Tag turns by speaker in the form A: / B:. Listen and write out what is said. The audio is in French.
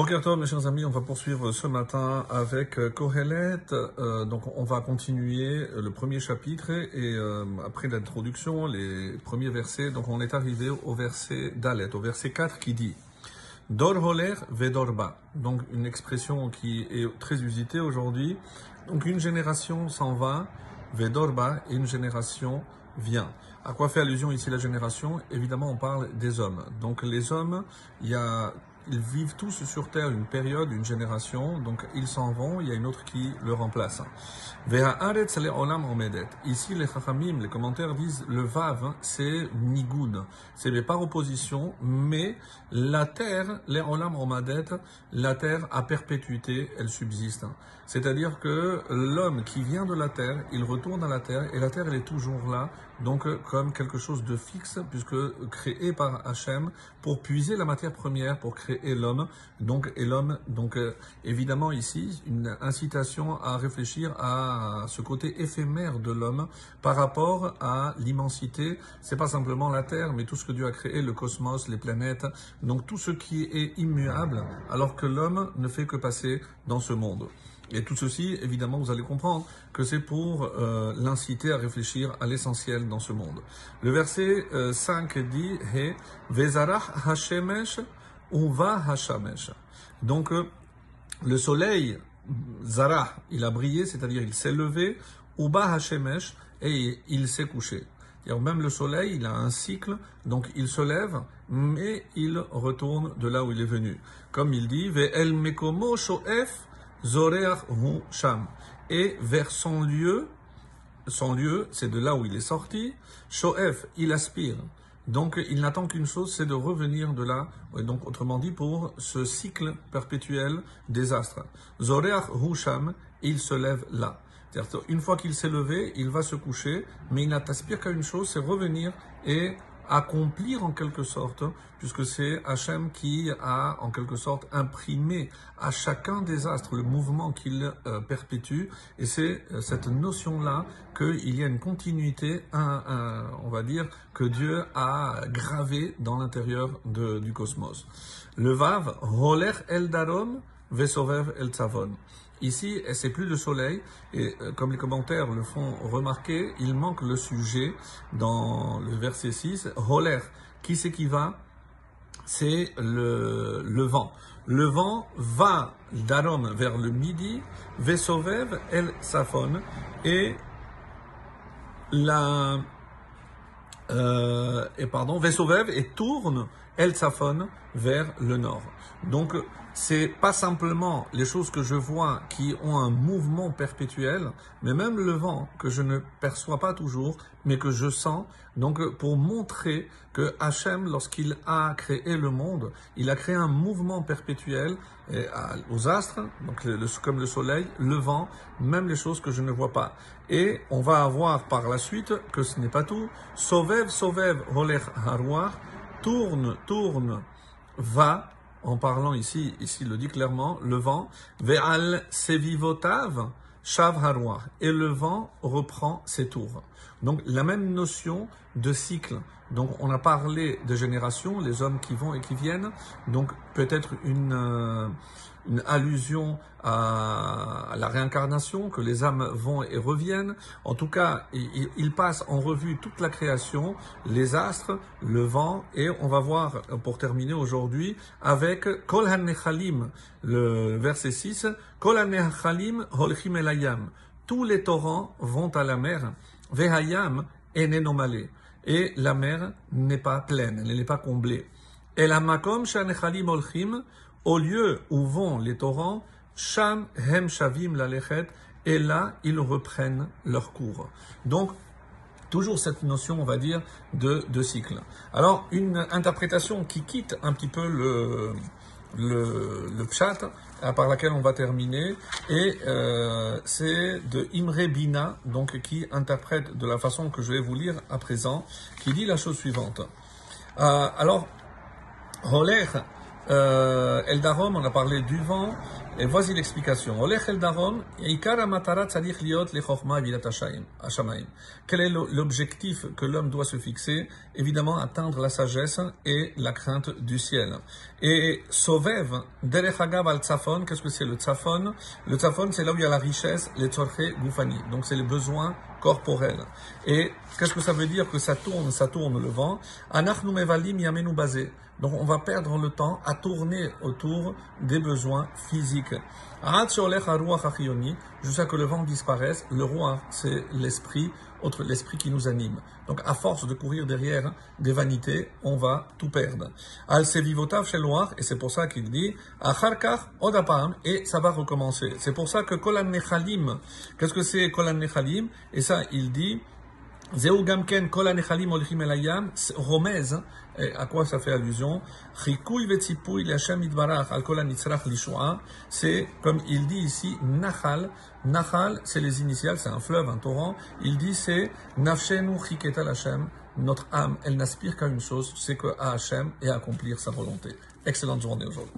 A: Bokertov, mes chers amis, on va poursuivre ce matin avec euh, Kohelet. Euh, donc, on va continuer le premier chapitre et euh, après l'introduction, les premiers versets. Donc, on est arrivé au verset Dalet, au verset 4 qui dit Dor holer vedorba. Donc, une expression qui est très usitée aujourd'hui. Donc, une génération s'en va, vedorba, et une génération vient. À quoi fait allusion ici la génération? Évidemment, on parle des hommes. Donc, les hommes, il y a ils vivent tous sur Terre une période, une génération, donc ils s'en vont, il y a une autre qui le remplace. Ici, les chachamim, les commentaires disent le vav, c'est nigoud, c'est par opposition, mais la terre, les olam la terre à perpétuité, elle subsiste. C'est-à-dire que l'homme qui vient de la terre, il retourne à la terre, et la terre, elle est toujours là, donc comme quelque chose de fixe, puisque créé par Hachem pour puiser la matière première, pour créer l'homme. Donc, et l'homme, donc évidemment ici, une incitation à réfléchir à ce côté éphémère de l'homme par rapport à l'immensité. C'est pas simplement la Terre, mais tout ce que Dieu a créé, le cosmos, les planètes, donc tout ce qui est immuable, alors que l'homme ne fait que passer dans ce monde. Et tout ceci, évidemment, vous allez comprendre que c'est pour euh, l'inciter à réfléchir à l'essentiel dans ce monde. Le verset 5 euh, dit He Vezarach Hashemesh Uva Hashamesh. Donc, euh, le soleil Zara, il a brillé, c'est-à-dire il s'est levé, Uba Hashemesh, et il s'est couché. Même le soleil, il a un cycle, donc il se lève, mais il retourne de là où il est venu. Comme il dit, el mekomo shoef hu sham. Et vers son lieu, son lieu, c'est de là où il est sorti, shoef, il aspire. Donc il n'attend qu'une chose, c'est de revenir de là, donc autrement dit pour ce cycle perpétuel des astres. Zoreach Husham, il se lève là. Une fois qu'il s'est levé, il va se coucher, mais il n'aspire qu'à une chose, c'est revenir et accomplir en quelque sorte, puisque c'est Hachem qui a en quelque sorte imprimé à chacun des astres le mouvement qu'il euh, perpétue, et c'est euh, cette notion-là qu'il y a une continuité, on va dire, que Dieu a gravé dans l'intérieur du cosmos. Le Vav, Roler El Darom, Vesovev El Tzavon. Ici, c'est plus le soleil, et euh, comme les commentaires le font remarquer, il manque le sujet dans le verset 6. Roler, qui c'est qui va? C'est le, vent. Le vent va d'Arom vers le midi, Vesovev el Safon, et la euh, et pardon, Vesovev et tourne El Safon vers le nord. Donc c'est pas simplement les choses que je vois qui ont un mouvement perpétuel, mais même le vent que je ne perçois pas toujours, mais que je sens. Donc, pour montrer que Hachem, lorsqu'il a créé le monde, il a créé un mouvement perpétuel aux astres, donc comme le soleil, le vent, même les choses que je ne vois pas. Et on va avoir par la suite que ce n'est pas tout. Sovev, Sovev, Holer Harouar, tourne, tourne, va en parlant ici, ici le dit clairement, le vent, ve'al sevivotav, shav et le vent reprend ses tours. Donc la même notion de cycle. Donc on a parlé de génération, les hommes qui vont et qui viennent. Donc peut-être une, euh, une allusion à, la réincarnation, que les âmes vont et reviennent. En tout cas, il, il, passe en revue toute la création, les astres, le vent, et on va voir, pour terminer aujourd'hui, avec Kol HaNechalim, le verset 6, Kol HaNechalim holchim elayam. Tous les torrents vont à la mer. Vehayam enenomale. Et la mer n'est pas pleine, elle n'est pas comblée. Et la makom olchim, au lieu où vont les torrents, sham hem shavim lalechet, et là ils reprennent leur cours. Donc toujours cette notion, on va dire, de, de cycle. Alors une interprétation qui quitte un petit peu le le, le pshat par laquelle on va terminer et euh, c'est de Imre Bina donc qui interprète de la façon que je vais vous lire à présent qui dit la chose suivante. Euh, alors Holer Euh, El Darom, on a parlé du vent, et voici l'explication. Quel est l'objectif que l'homme doit se fixer? Évidemment, atteindre la sagesse et la crainte du ciel. Et Sovev, Derech Agav al Tzafon, qu'est-ce que c'est le Tzafon Le Tzafon, c'est là où il y a la richesse, les Tzorche Goufani. Donc c'est les besoins corporels. Et qu'est-ce que ça veut dire que ça tourne, ça tourne le vent? Donc on va perdre le temps à tourner autour des besoins physiques. Jusqu'à que le vent disparaisse, le roi, c'est l'esprit, autre l'esprit qui nous anime. Donc à force de courir derrière des vanités, on va tout perdre. Al sevivotav chez et c'est pour ça qu'il dit, et ça va recommencer. C'est pour ça que kolan nechalim, qu'est-ce que c'est kolan nechalim? Ça, il dit, Zeu gamken kol hanechalim olchim elayam, romez, à quoi ça fait allusion Chikuy vetzipuy l'Hashem itbarach al kol hanitzrach lishua, c'est comme il dit ici, Nachal, Nachal, c'est les initiales, c'est un fleuve, un torrent, il dit c'est Nafshenu chiketal Hashem, notre âme, elle n'aspire qu'à une chose, c'est que à Hashem et à accomplir sa volonté. Excellente journée aujourd'hui.